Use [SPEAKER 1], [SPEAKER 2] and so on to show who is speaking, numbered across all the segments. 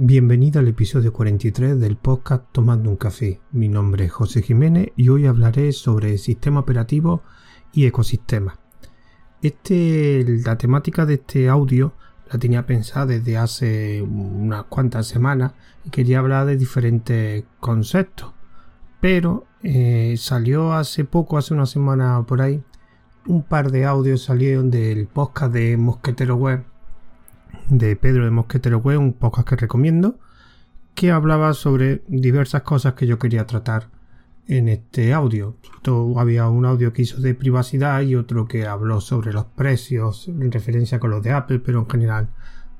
[SPEAKER 1] Bienvenido al episodio 43 del podcast Tomando un café. Mi nombre es José Jiménez y hoy hablaré sobre sistema operativo y ecosistema. Este, la temática de este audio la tenía pensada desde hace unas cuantas semanas y quería hablar de diferentes conceptos. Pero eh, salió hace poco, hace una semana por ahí, un par de audios salieron del podcast de Mosquetero Web de Pedro de Mosquetero Web, un podcast que recomiendo, que hablaba sobre diversas cosas que yo quería tratar en este audio. había un audio que hizo de privacidad y otro que habló sobre los precios en referencia con los de Apple, pero en general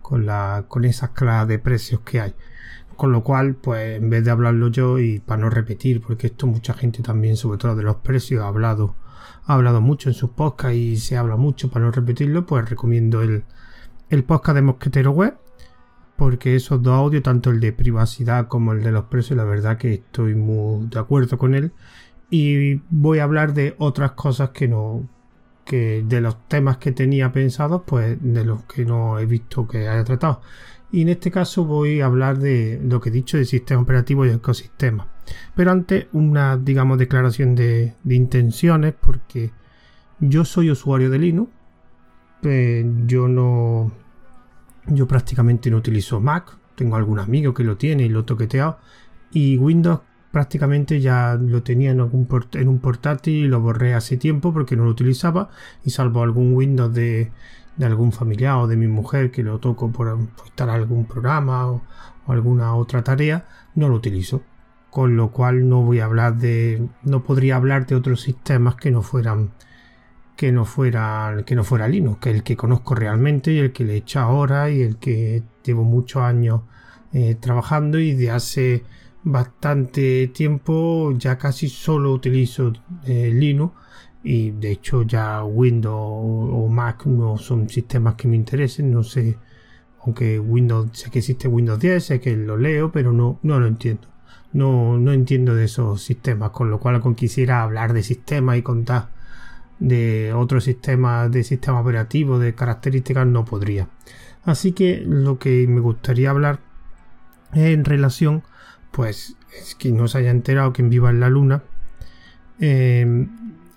[SPEAKER 1] con, la, con esas clases de precios que hay. Con lo cual, pues en vez de hablarlo yo y para no repetir, porque esto mucha gente también, sobre todo de los precios, ha hablado, ha hablado mucho en sus podcasts y se habla mucho para no repetirlo, pues recomiendo el, el podcast de Mosquetero Web, porque esos dos audios, tanto el de privacidad como el de los precios, la verdad que estoy muy de acuerdo con él. Y voy a hablar de otras cosas que no, que de los temas que tenía pensados, pues de los que no he visto que haya tratado. Y en este caso voy a hablar de lo que he dicho de sistema operativo y ecosistema. Pero antes, una, digamos, declaración de, de intenciones, porque yo soy usuario de Linux eh, yo no. Yo prácticamente no utilizo Mac. Tengo algún amigo que lo tiene y lo he toqueteado. Y Windows prácticamente ya lo tenía en, en un portátil y lo borré hace tiempo porque no lo utilizaba. Y salvo algún Windows de, algún familiar o de mi mujer que lo toco por, instalar algún programa o, o alguna otra tarea, no lo utilizo con lo cual no voy a hablar de no podría hablar de otros sistemas que no fueran que no fuera que no fuera Linux, que el que conozco realmente y el que le he hecho ahora y el que llevo muchos años eh, trabajando y de hace bastante tiempo ya casi solo utilizo eh, Linux y de hecho ya Windows o Mac no son sistemas que me interesen, no sé, aunque Windows, sé que existe Windows 10, sé que lo leo, pero no, no lo entiendo. No, no entiendo de esos sistemas, con lo cual quisiera hablar de sistemas y contar de otros sistemas de sistema operativo de características no podría. Así que lo que me gustaría hablar en relación pues es que no se haya enterado que en Viva en la Luna. Em,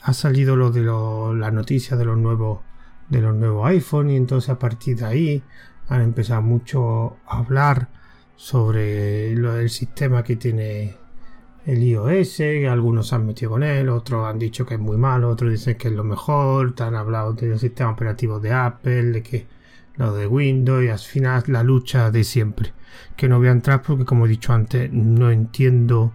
[SPEAKER 1] ha salido lo de la noticia de los nuevos de los nuevos iPhone y entonces a partir de ahí han empezado mucho a hablar sobre lo, el sistema que tiene el iOS, algunos han metido con él, otros han dicho que es muy malo, otros dicen que es lo mejor, te han hablado del sistema operativo de Apple, de que lo de Windows y al final la lucha de siempre. Que no voy a entrar porque como he dicho antes, no entiendo,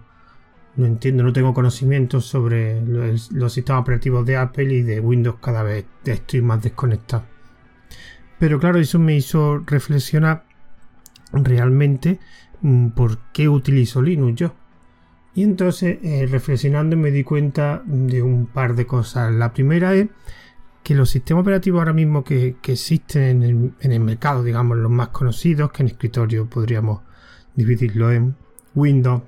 [SPEAKER 1] no entiendo, no tengo conocimiento sobre los, los sistemas operativos de Apple y de Windows cada vez estoy más desconectado. Pero claro, eso me hizo reflexionar realmente mm, por qué utilizo Linux yo y entonces, eh, reflexionando, me di cuenta de un par de cosas. La primera es que los sistemas operativos ahora mismo que, existen en el, mercado, digamos, los más conocidos, que en escritorio podríamos dividirlo en Windows,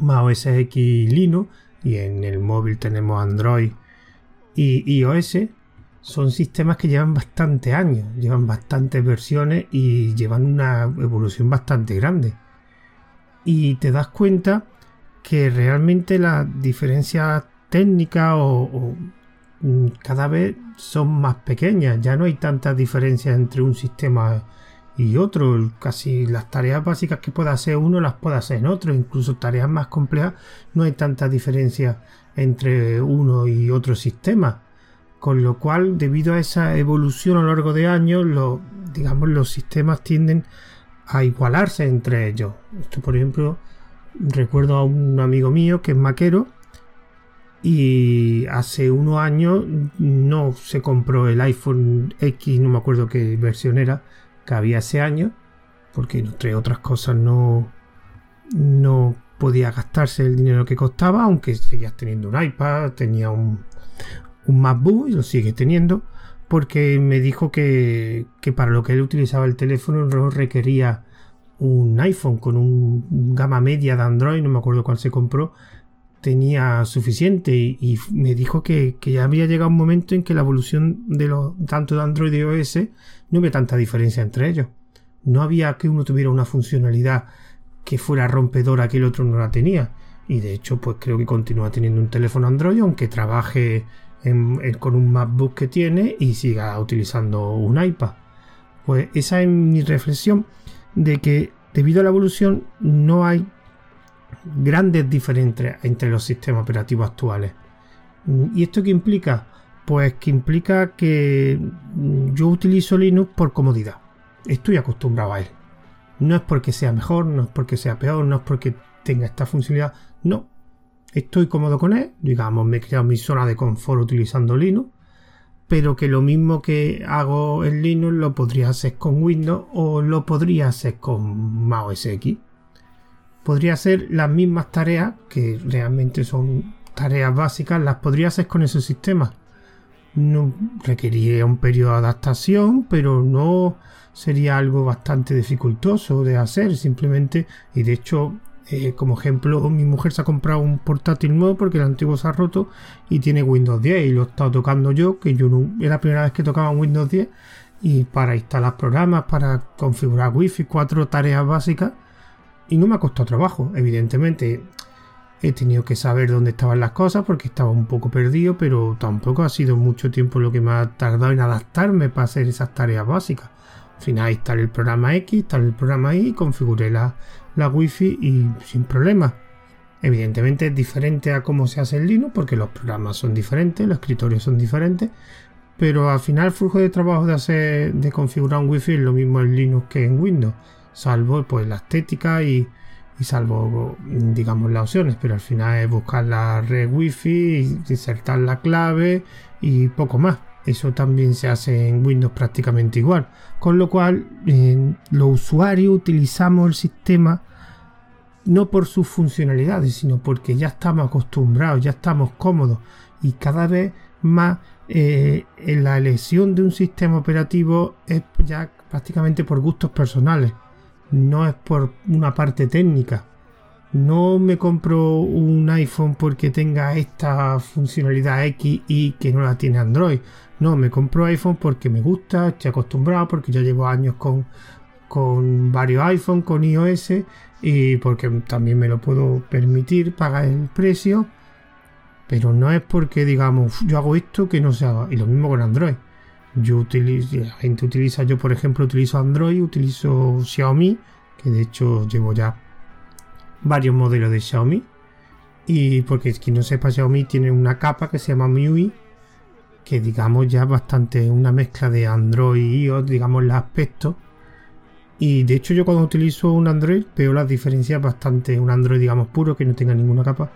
[SPEAKER 1] OS X Linux, y en el móvil tenemos Android y iOS, son sistemas que llevan bastante años, llevan bastantes versiones y llevan una evolución bastante grande. Y te das cuenta que realmente las diferencias técnicas o, mm, cada vez son más pequeñas. Ya no hay tantas diferencias entre un sistema y otro. Casi las tareas básicas que pueda hacer uno las puede hacer en otro. Incluso tareas más complejas no hay tanta diferencia entre uno y otro sistema. Con lo cual, debido a esa evolución a lo largo de años, digamos, los sistemas tienden a igualarse entre ellos. Esto, por ejemplo, recuerdo a un amigo mío que es maquero y hace unos años no se compró el iPhone X, no me acuerdo qué versión era, que había ese año, porque entre otras cosas no, no podía gastarse el dinero que costaba, aunque seguías teniendo un iPad, tenía un, un MacBook y lo sigue teniendo, porque me dijo que, que para lo que él utilizaba el teléfono no requería un iPhone con un gama media de Android, no me acuerdo cuál se compró, tenía suficiente y, me dijo que, ya había llegado un momento en que la evolución de los tanto de Android y iOS no había tanta diferencia entre ellos. No había que uno tuviera una funcionalidad que fuera rompedora que el otro no la tenía. Y de hecho, pues creo que continúa teniendo un teléfono Android, aunque trabaje con un MacBook que tiene y siga utilizando un iPad. Pues esa es mi reflexión de que debido a la evolución no hay grandes diferencias entre los sistemas operativos actuales. ¿Y esto qué implica? Pues que implica que yo utilizo Linux por comodidad. Estoy acostumbrado a él. No es porque sea mejor, no es porque sea peor, no es porque tenga esta funcionalidad. No. Estoy cómodo con él. Digamos, me he creado mi zona de confort utilizando Linux. Pero que lo mismo que hago en Linux lo podría hacer con Windows o lo podría hacer con MacOS X. Podría hacer las mismas tareas, que realmente son tareas básicas, las podría hacer con ese sistema no requeriría un periodo de adaptación, pero no sería algo bastante dificultoso de hacer, simplemente, y de hecho, eh, como ejemplo, mi mujer se ha comprado un portátil nuevo porque el antiguo se ha roto y tiene Windows 10 y lo he estado tocando yo, que yo no, era la primera vez que tocaba Windows 10 y para instalar programas, para configurar Wi-Fi, cuatro tareas básicas y no me ha costado trabajo, evidentemente He tenido que saber dónde estaban las cosas porque estaba un poco perdido, pero tampoco ha sido mucho tiempo lo que me ha tardado en adaptarme para hacer esas tareas básicas. Al final instalé el programa X, instalé el programa Y, configuré la, la Wi-Fi y sin problema. Evidentemente es diferente a cómo se hace en Linux porque los programas son diferentes, los escritorios son diferentes, pero al final el flujo de trabajo de hacer de configurar un Wi-Fi es lo mismo en Linux que en Windows, salvo pues la estética y, y salvo, digamos, las opciones, pero al final es buscar la red wifi, insertar la clave y poco más. Eso también se hace en Windows prácticamente igual. Con lo cual, los usuarios utilizamos el sistema no por sus funcionalidades, sino porque ya estamos acostumbrados, ya estamos cómodos y cada vez más eh, en la elección de un sistema operativo es ya prácticamente por gustos personales no es por una parte técnica. No me compro un iPhone porque tenga esta funcionalidad X y que no la tiene Android. No, me compro iPhone porque me gusta, estoy acostumbrado, porque ya llevo años con, con varios iPhones, con iOS y porque también me lo puedo permitir pagar el precio. Pero no es porque digamos, yo hago esto que no se haga. Y lo mismo con Android. Yo utilizo, la gente utiliza, yo por ejemplo utilizo Android, utilizo Xiaomi, que de hecho llevo ya varios modelos de Xiaomi. Y porque quien no sepa, Xiaomi tiene una capa que se llama MIUI, que digamos ya bastante una mezcla de Android y iOS, digamos el aspecto. Y de hecho yo cuando utilizo un Android veo las diferencias bastante, un Android digamos puro que no tenga ninguna capa,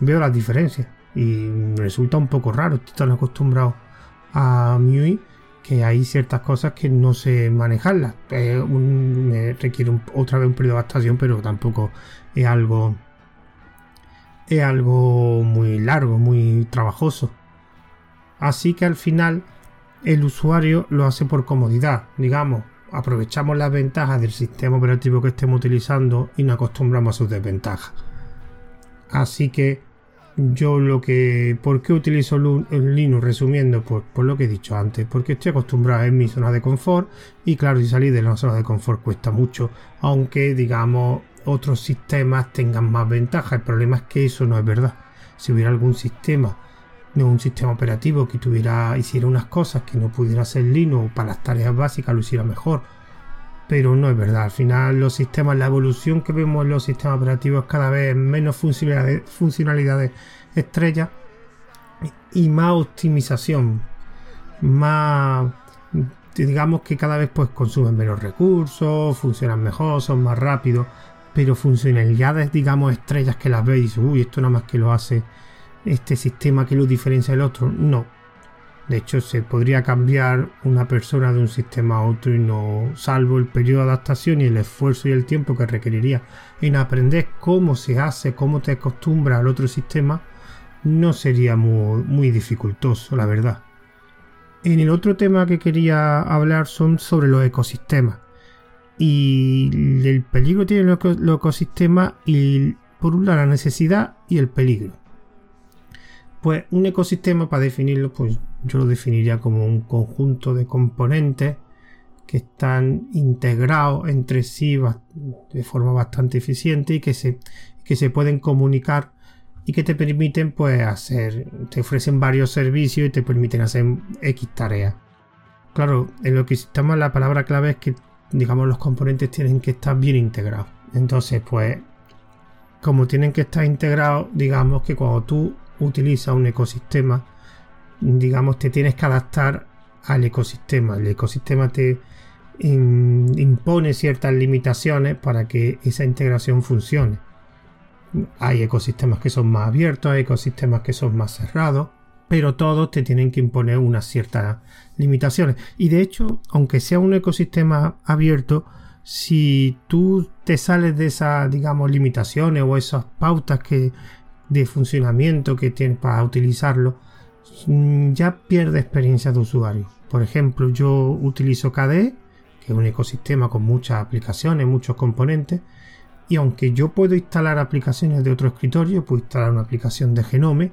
[SPEAKER 1] veo las diferencias. Y resulta un poco raro, estoy tan acostumbrado a MIUI que hay ciertas cosas que no sé manejarlas. me requiere otra vez un periodo de adaptación, pero tampoco es algo es algo muy largo, muy trabajoso. Así que al final el usuario lo hace por comodidad, digamos, aprovechamos las ventajas del sistema operativo que estemos utilizando y nos acostumbramos a sus desventajas. Así que yo lo que... ¿Por qué utilizo Linux? Resumiendo, pues por lo que he dicho antes, porque estoy acostumbrado en mi zona de confort y claro, si salir de la zona de confort cuesta mucho, aunque digamos otros sistemas tengan más ventajas. El problema es que eso no es verdad. Si hubiera algún sistema, no un sistema operativo que tuviera, hiciera unas cosas que no pudiera hacer Linux para las tareas básicas, lo hiciera mejor. Pero no es verdad. Al final los sistemas, la evolución que vemos en los sistemas operativos cada vez menos funcionalidades, funcionalidades estrellas y más optimización, más digamos que cada vez pues consumen menos recursos, funcionan mejor, son más rápidos, pero funcionalidades digamos estrellas que las veis, uy, esto nada más que lo hace este sistema que lo diferencia del otro, no, de hecho, se podría cambiar una persona de un sistema a otro y no, salvo el periodo de adaptación y el esfuerzo y el tiempo que requeriría en aprender cómo se hace, cómo te acostumbras al otro sistema, no sería muy, muy dificultoso, la verdad. En el otro tema que quería hablar son sobre los ecosistemas. Y el peligro tiene los ecosistemas y por un lado la necesidad y el peligro. Pues un ecosistema, para definirlo, pues yo lo definiría como un conjunto de componentes que están integrados entre sí de forma bastante eficiente y que se, que se pueden comunicar y que te permiten pues hacer, te ofrecen varios servicios y te permiten hacer X tareas. Claro, en lo que estamos la palabra clave es que digamos los componentes tienen que estar bien integrados. Entonces pues como tienen que estar integrados, digamos que cuando tú utilizas un ecosistema, digamos te tienes que adaptar al ecosistema. El ecosistema te impone ciertas limitaciones para que esa integración funcione. Hay ecosistemas que son más abiertos, hay ecosistemas que son más cerrados, pero todos te tienen que imponer unas ciertas limitaciones. Y de hecho, aunque sea un ecosistema abierto, si tú te sales de esas, digamos, limitaciones o esas pautas que, de funcionamiento que tienes para utilizarlo, mm, ya pierde experiencia de usuario. Por ejemplo, yo utilizo KDE, que es un ecosistema con muchas aplicaciones, muchos componentes, y aunque yo puedo instalar aplicaciones de otro escritorio, puedo instalar una aplicación de Genome,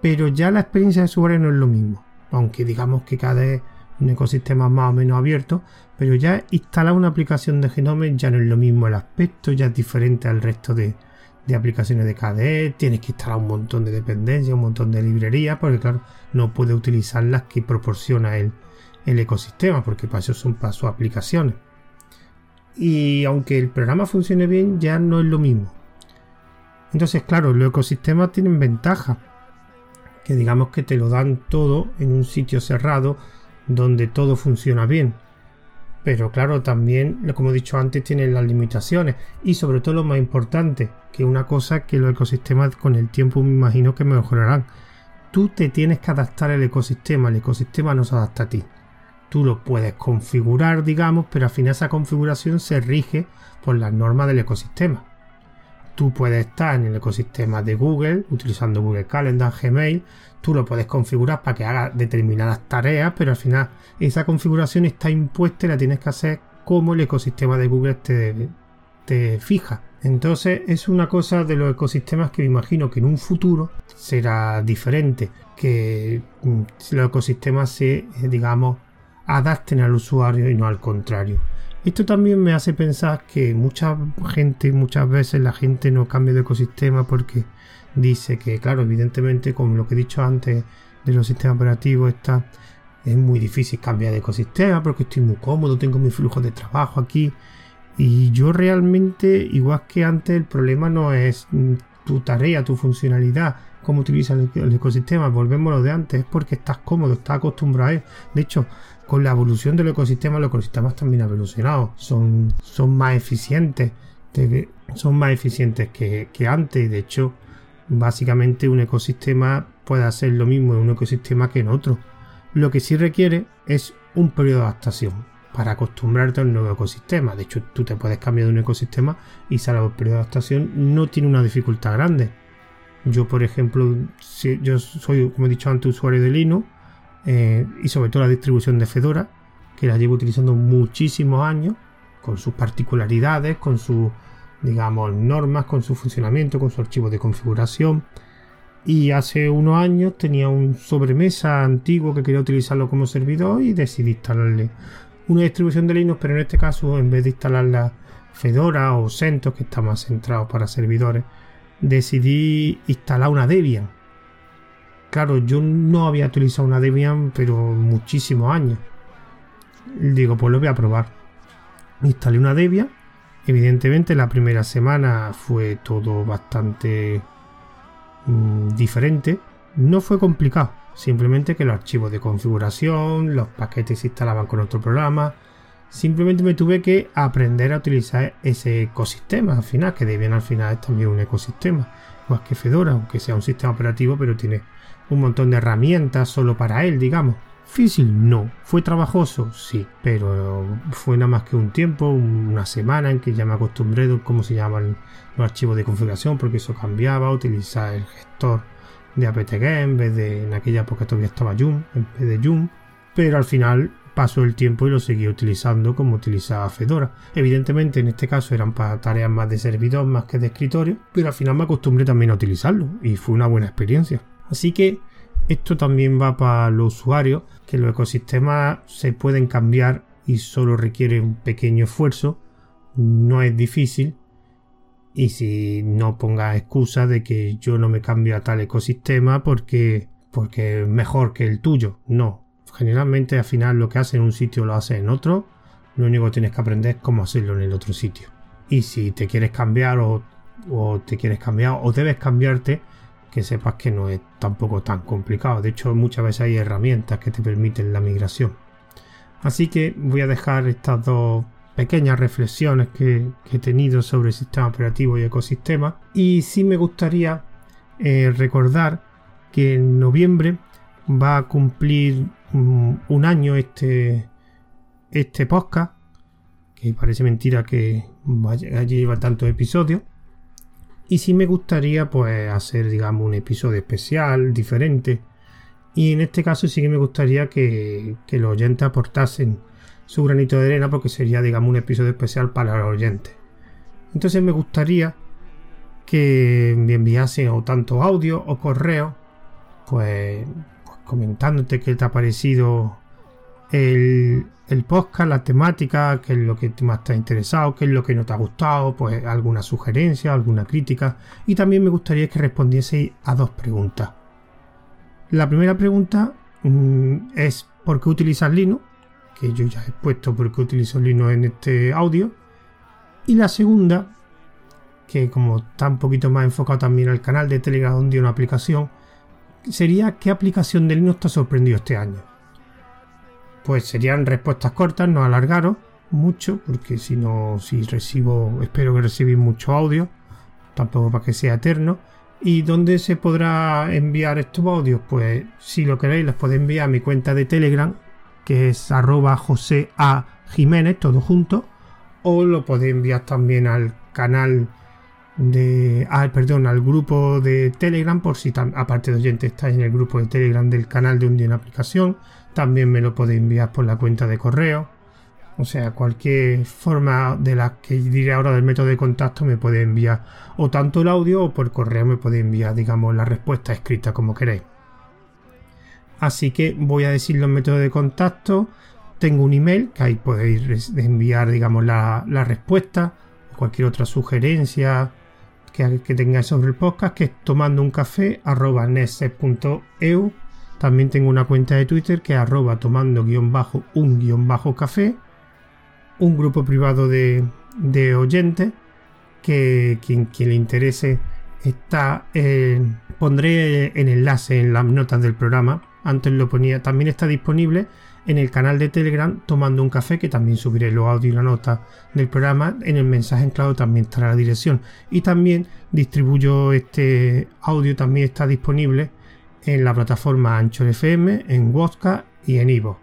[SPEAKER 1] pero ya la experiencia de usuario no es lo mismo. Aunque digamos que KDE es un ecosistema más o menos abierto, pero ya instalar una aplicación de Genome ya no es lo mismo el aspecto, ya es diferente al resto de, de aplicaciones de KDE, tienes que instalar un montón de dependencias, un montón de librerías, porque claro, no puede utilizar las que proporciona el, el ecosistema, porque para eso son sus aplicaciones. Y aunque el programa funcione bien, ya no es lo mismo. Entonces, claro, los ecosistemas tienen ventaja, que digamos que te lo dan todo en un sitio cerrado donde todo funciona bien. Pero claro, también, como he dicho antes, tienen las limitaciones. Y sobre todo lo más importante, que una cosa que los ecosistemas con el tiempo me imagino que mejorarán. Tú te tienes que adaptar al ecosistema, el ecosistema no se adapta a ti. Tú lo puedes configurar, digamos, pero al final esa configuración se rige por las normas del ecosistema. Tú puedes estar en el ecosistema de Google, utilizando Google Calendar, Gmail, tú lo puedes configurar para que haga determinadas tareas, pero al final esa configuración está impuesta y la tienes que hacer como el ecosistema de Google te, te fija. Entonces es una cosa de los ecosistemas que me imagino que en un futuro será diferente, que mm, los ecosistemas se, eh, digamos, adapten al usuario y no al contrario. Esto también me hace pensar que mucha gente, muchas veces la gente no cambia de ecosistema porque dice que, claro, evidentemente, como lo que he dicho antes de los sistemas operativos, está, es muy difícil cambiar de ecosistema porque estoy muy cómodo, tengo mi flujo de trabajo aquí. Y yo realmente, igual que antes, el problema no es tu tarea, tu funcionalidad, cómo utilizas el, ecosistema, volvemos a lo de antes, es porque estás cómodo, estás acostumbrado a él. De hecho, con la evolución del ecosistema, los ecosistemas también han evolucionado, son, son más eficientes, son más eficientes que, que antes, de hecho, básicamente un ecosistema puede hacer lo mismo en un ecosistema que en otro. Lo que sí requiere es un periodo de adaptación para acostumbrarte al nuevo ecosistema. De hecho, tú te puedes cambiar de un ecosistema y salvo el periodo de adaptación no tiene una dificultad grande. Yo, por ejemplo, yo soy, como he dicho antes, usuario de Linux eh, y sobre todo la distribución de Fedora, que la llevo utilizando muchísimos años, con sus particularidades, con sus, digamos, normas, con su funcionamiento, con su archivo de configuración. Y hace unos años tenía un sobremesa antiguo que quería utilizarlo como servidor y decidí instalarle una distribución de Linux, pero en este caso, en vez de instalar la Fedora o CentOS, que está más centrado para servidores, decidí instalar una Debian Claro, yo no había utilizado una Debian, pero muchísimos años. Digo, pues lo voy a probar. Instalé una Debian. Evidentemente, la primera semana fue todo bastante mm, diferente. No fue complicado. Simplemente que los archivos de configuración, los paquetes se instalaban con otro programa. Simplemente me tuve que aprender a utilizar ese ecosistema al final, que Debian al final es también un ecosistema. Más que Fedora, aunque sea un sistema operativo, pero tiene un montón de herramientas solo para él, digamos. Difícil, no. ¿Fue trabajoso? Sí, pero fue nada más que un tiempo, una semana en que ya me acostumbré a cómo se llaman los archivos de configuración, porque eso cambiaba, utilizar el gestor de apt-get en vez de, en aquella época todavía estaba Joom, en vez de Joom, pero al final pasó el tiempo y lo seguí utilizando como utilizaba Fedora. Evidentemente en este caso eran para tareas más de servidor más que de escritorio, pero al final me acostumbré también a utilizarlo y fue una buena experiencia. Así que esto también va para los usuarios, que los ecosistemas se pueden cambiar y solo requiere un pequeño esfuerzo, no es difícil y si no pongas excusa de que yo no me cambio a tal ecosistema porque porque es mejor que el tuyo, no. Generalmente al final lo que hace en un sitio lo hace en otro, lo único que tienes que aprender es cómo hacerlo en el otro sitio. Y si te quieres cambiar o, te quieres cambiar o debes cambiarte, que sepas que no es tampoco tan complicado. De hecho, muchas veces hay herramientas que te permiten la migración. Así que voy a dejar estas dos pequeñas reflexiones que, he tenido sobre el sistema operativo y ecosistema. Y sí me gustaría eh, recordar que en noviembre va a cumplir un año este, este podcast. Que parece mentira que vaya, lleva tantos episodios. Y sí me gustaría pues hacer, digamos, un episodio especial, diferente. Y en este caso sí que me gustaría que, los oyentes aportasen su granito de arena porque sería, digamos, un episodio especial para los oyentes. Entonces me gustaría que me enviasen o tanto audio o correo, pues comentándote qué te ha parecido el, el podcast, la temática, qué es lo que más te ha interesado, qué es lo que no te ha gustado, pues alguna sugerencia, alguna crítica. Y también me gustaría que respondieseis a dos preguntas. La primera pregunta mm, es ¿por qué utilizas Linux? Que yo ya he puesto por qué utilizo Linux en este audio. Y la segunda, que como está un poquito más enfocado también al canal de Telegram donde una aplicación, sería ¿qué aplicación de Linux te ha sorprendido este año? pues serían respuestas cortas, no alargaros mucho, porque si no, si recibo, espero que recibís mucho audio, tampoco para que sea eterno. ¿Y dónde se podrá enviar estos audios? Pues si lo queréis, los podéis enviar a mi cuenta de Telegram, que es arroba José A. Jiménez, todo junto, o lo podéis enviar también al canal de. Ah, perdón, al grupo de Telegram, por si aparte de oyentes estáis en el grupo de Telegram del canal de un día en aplicación también me lo podéis enviar por la cuenta de correo. O sea, cualquier forma de la que diré ahora del método de contacto me puede enviar o tanto el audio o por correo me puede enviar, digamos, la respuesta escrita como queréis. Así que voy a decir los métodos de contacto. Tengo un email que ahí podéis enviar, digamos, la, respuesta o cualquier otra sugerencia que, que, tengáis sobre el podcast, que es tomando un café también tengo una cuenta de Twitter que es arroba tomando guion bajo un guion bajo café. Un grupo privado de, oyentes que quien, le interese está... pondré el enlace en las notas del programa. Antes lo ponía. También está disponible en el canal de Telegram tomando un café que también subiré los audios y la nota del programa. En el mensaje en clave también estará la dirección. Y también distribuyo este audio, también está disponible en la plataforma Anchor FM, en Wodka y en Ivo.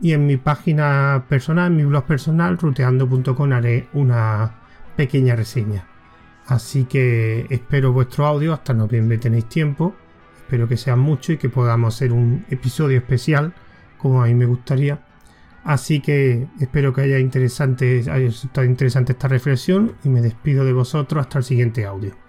[SPEAKER 1] Y en mi página personal, en mi blog personal, ruteando.com, haré una pequeña reseña. Así que espero vuestro audio, hasta noviembre tenéis tiempo. Espero que sea mucho y que podamos hacer un episodio especial, como a mí me gustaría. Así que espero que haya, interesante, haya resultado interesante esta reflexión y me despido de vosotros hasta el siguiente audio.